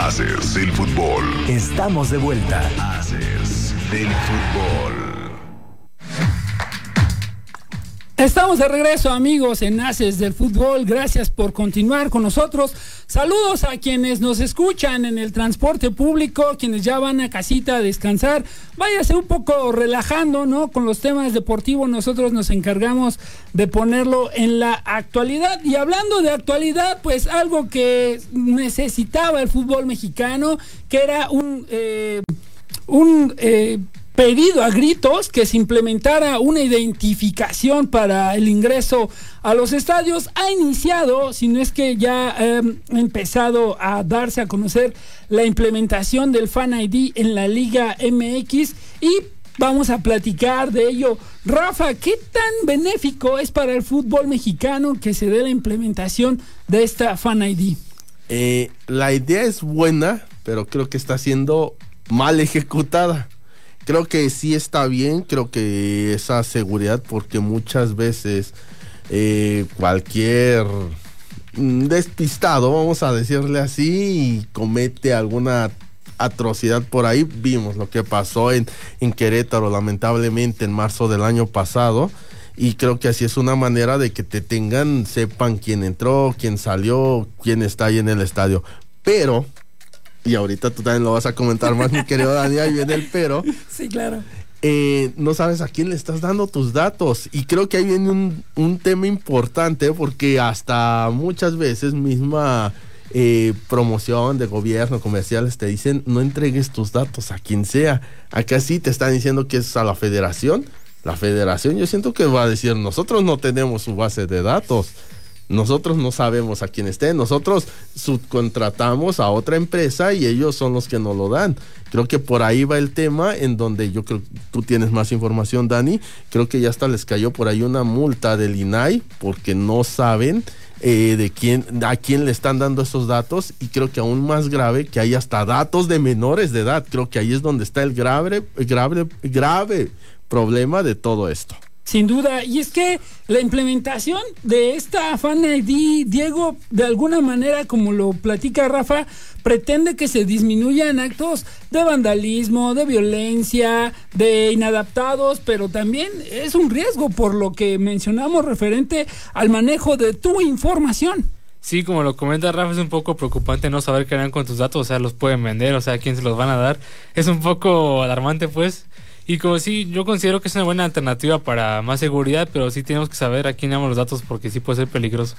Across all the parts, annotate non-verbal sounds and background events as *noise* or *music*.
Haces el fútbol. Estamos de vuelta. Haces del fútbol. Estamos de regreso amigos en Haces del Fútbol, gracias por continuar con nosotros. Saludos a quienes nos escuchan en el transporte público, quienes ya van a casita a descansar. Váyase un poco relajando, ¿no? Con los temas deportivos nosotros nos encargamos de ponerlo en la actualidad. Y hablando de actualidad, pues algo que necesitaba el fútbol mexicano, que era un... Eh, un eh, pedido a gritos que se implementara una identificación para el ingreso a los estadios. Ha iniciado, si no es que ya em, ha empezado a darse a conocer la implementación del Fan ID en la Liga MX y vamos a platicar de ello. Rafa, ¿qué tan benéfico es para el fútbol mexicano que se dé la implementación de esta Fan ID? Eh, la idea es buena, pero creo que está siendo mal ejecutada creo que sí está bien, creo que esa seguridad, porque muchas veces eh, cualquier despistado, vamos a decirle así, comete alguna atrocidad por ahí. Vimos lo que pasó en, en Querétaro, lamentablemente, en marzo del año pasado. Y creo que así es una manera de que te tengan, sepan quién entró, quién salió, quién está ahí en el estadio. Pero y ahorita tú también lo vas a comentar más, mi querido Dani, ahí viene el pero. *laughs* Sí, claro. Eh, no sabes a quién le estás dando tus datos. Y creo que ahí viene un, un tema importante porque hasta muchas veces misma eh, promoción de gobierno, comerciales, te dicen no entregues tus datos a quien sea. Acá sí te están diciendo que es a la federación. La federación yo siento que va a decir nosotros no tenemos su base de datos. Nosotros no sabemos a quién esté, nosotros subcontratamos a otra empresa y ellos son los que nos lo dan. Creo que por ahí va el tema en donde yo creo que tú tienes más información, Dani. Creo que ya hasta les cayó por ahí una multa del INAI porque no saben eh, de quién, a quién le están dando esos datos y creo que aún más grave que hay hasta datos de menores de edad. Creo que ahí es donde está el grave, grave, grave problema de todo esto. Sin duda, y es que la implementación de esta Fan ID, Diego, de alguna manera, como lo platica Rafa, pretende que se disminuyan actos de vandalismo, de violencia, de inadaptados, pero también es un riesgo por lo que mencionamos referente al manejo de tu información. Sí, como lo comenta Rafa, es un poco preocupante no saber qué harán con tus datos, o sea, los pueden vender, o sea, quién se los van a dar. Es un poco alarmante, pues. Y como sí, yo considero que es una buena alternativa para más seguridad, pero sí tenemos que saber a quién damos los datos porque sí puede ser peligroso.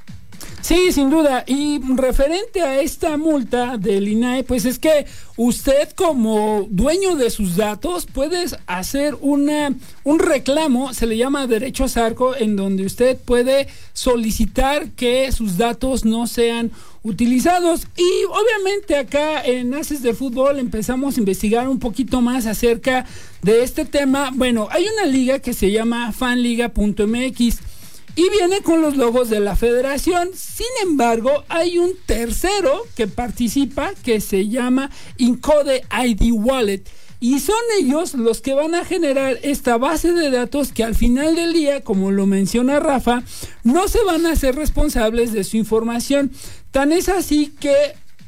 Sí, sin duda. Y referente a esta multa del INAE, pues es que usted como dueño de sus datos puede hacer una, un reclamo, se le llama derecho a sarco, en donde usted puede solicitar que sus datos no sean utilizados. Y obviamente acá en Haces del Fútbol empezamos a investigar un poquito más acerca de este tema. Bueno, hay una liga que se llama fanliga.mx y viene con los logos de la federación. Sin embargo, hay un tercero que participa que se llama Incode ID Wallet. Y son ellos los que van a generar esta base de datos que al final del día, como lo menciona Rafa, no se van a hacer responsables de su información. Tan es así que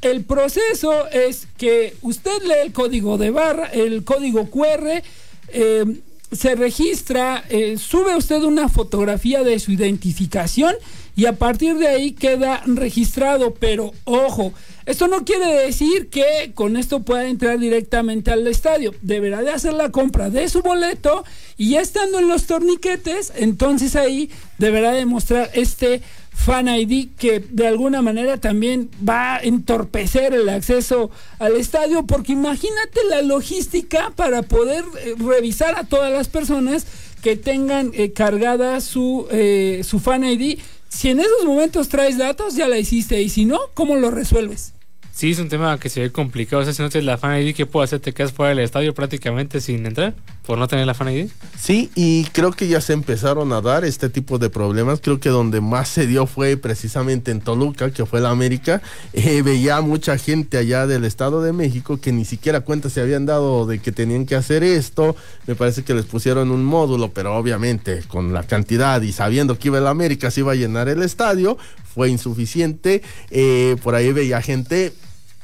el proceso es que usted lee el código de barra, el código QR, eh, se registra, eh, sube usted una fotografía de su identificación y a partir de ahí queda registrado. Pero ojo, esto no quiere decir que con esto pueda entrar directamente al estadio. Deberá de hacer la compra de su boleto y ya estando en los torniquetes, entonces ahí deberá demostrar este Fan ID que de alguna manera también va a entorpecer el acceso al estadio porque imagínate la logística para poder eh, revisar a todas las personas que tengan eh, cargada su, eh, su Fan ID. Si en esos momentos traes datos, ya la hiciste y si no, ¿cómo lo resuelves? Sí, es un tema que se ve complicado. O sea, si no tienes la Fan ID, ¿qué puedo hacer? ¿Te quedas fuera del estadio prácticamente sin entrar por no tener la Fan ID? Sí, y creo que ya se empezaron a dar este tipo de problemas. Creo que donde más se dio fue precisamente en Toluca, que fue la América. Eh, veía mucha gente allá del Estado de México que ni siquiera cuenta se habían dado de que tenían que hacer esto. Me parece que les pusieron un módulo, pero obviamente con la cantidad y sabiendo que iba el América se iba a llenar el estadio, fue insuficiente. Eh, por ahí veía gente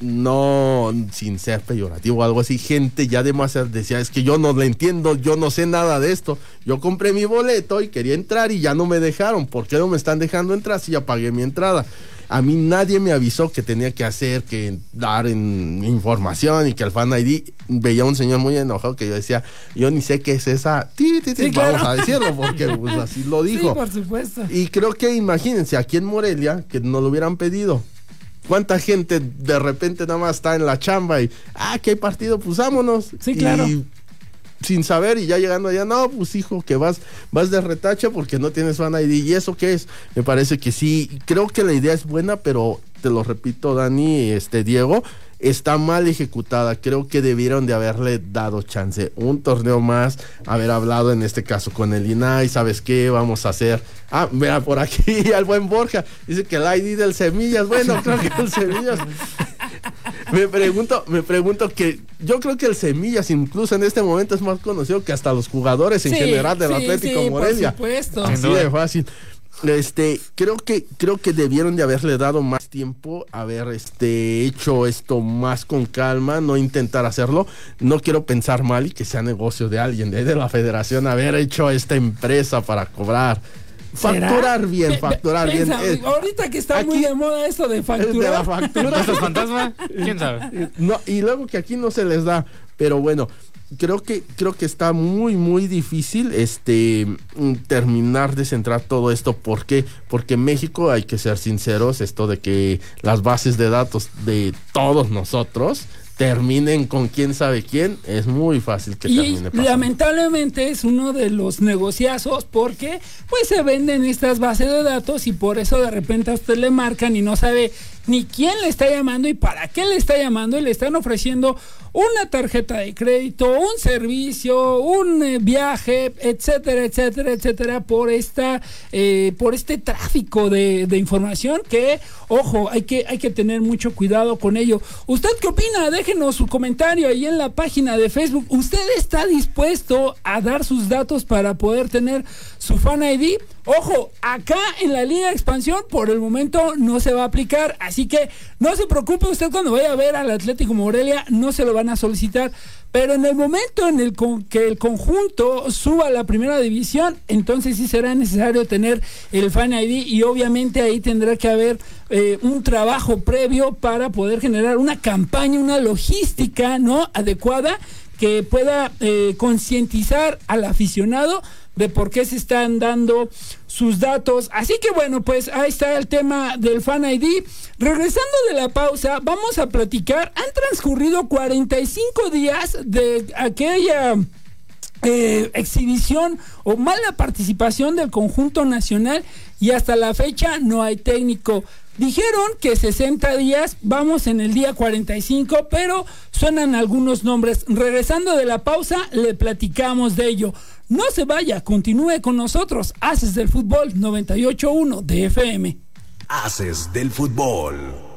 no sin ser peyorativo o algo así, gente ya demasiado decía, es que yo no le entiendo, yo no sé nada de esto. Yo compré mi boleto y quería entrar y ya no me dejaron. ¿Por qué no me están dejando entrar si ya pagué mi entrada? A mí nadie me avisó que tenía que hacer, que dar en información y que el fan ID veía un señor muy enojado que yo decía, yo ni sé qué es esa, ti, ti, ti, Sí, vamos claro. a decirlo porque *laughs* pues, así lo dijo. Sí, por supuesto. Y creo que imagínense, aquí en Morelia, que no lo hubieran pedido. ¿Cuánta gente de repente nada más está en la chamba y, ah, que hay partido, pues vámonos? Sí, claro. Y sin saber y ya llegando allá, no, pues hijo, que vas, vas de retache porque no tienes fan ID. ¿Y eso qué es? Me parece que sí, creo que la idea es buena, pero te lo repito, Dani, este Diego, está mal ejecutada. Creo que debieron de haberle dado chance. Un torneo más, haber hablado en este caso con el INAI, ¿sabes qué? Vamos a hacer. Ah, mira, por aquí *laughs* al buen Borja. Dice que el ID del Semillas, bueno, *laughs* creo que el Semillas. Me pregunto, me pregunto que yo creo que el Semillas incluso en este momento es más conocido que hasta los jugadores en Sí, general del sí, Atlético sí, Morelia. Por supuesto. Así de fácil. Este, creo que, creo que debieron de haberle dado más tiempo, haber este, hecho esto más con calma, no intentar hacerlo. No quiero pensar mal y que sea negocio de alguien, de, de la federación, haber hecho esta empresa para cobrar. ¿Será? Facturar bien, facturar bien. eh, ahorita que está muy de moda esto de de la facturar. factura. ¿Empresas fantasma? ¿Quién sabe? No, y luego que aquí no se les da, pero bueno, creo que creo que está muy muy difícil este mm, terminar de centrar todo esto, ¿por qué? Porque México hay que ser sinceros, esto de que las bases de datos de todos nosotros terminen con quién sabe quién, es muy fácil que Y termine pasando. lamentablemente es uno de los negociazos porque pues se venden estas bases de datos y por eso de repente a usted le marcan y no sabe ni quién le está llamando y para qué le está llamando y le están ofreciendo una tarjeta de crédito, un servicio, un eh, viaje, etcétera, etcétera, etcétera, por esta, eh, por este tráfico de, de información que, ojo, hay que, hay que tener mucho cuidado con ello. ¿Usted qué opina? Déjenos su comentario ahí en la página de Facebook. ¿Usted está dispuesto a dar sus datos para poder tener su fan ID? Ojo, acá en la línea de expansión por el momento no se va a aplicar, así que no se preocupe usted cuando vaya a ver al Atlético Morelia, no se lo van a solicitar, pero en el momento en el con que el conjunto suba a la primera división, entonces sí será necesario tener el fan ID y obviamente ahí tendrá que haber eh, un trabajo previo para poder generar una campaña, una logística, ¿no? Adecuada que pueda eh, concientizar al aficionado de por qué se están dando sus datos. Así que bueno, pues ahí está el tema del Fan ID. Regresando de la pausa, vamos a platicar. Han transcurrido 45 días de aquella eh, exhibición o mala participación del conjunto nacional y hasta la fecha no hay técnico. Dijeron que 60 días, vamos en el día 45, pero suenan algunos nombres. Regresando de la pausa, le platicamos de ello. No se vaya, continúe con nosotros. Haces del fútbol 98.1 de FM. Haces del fútbol.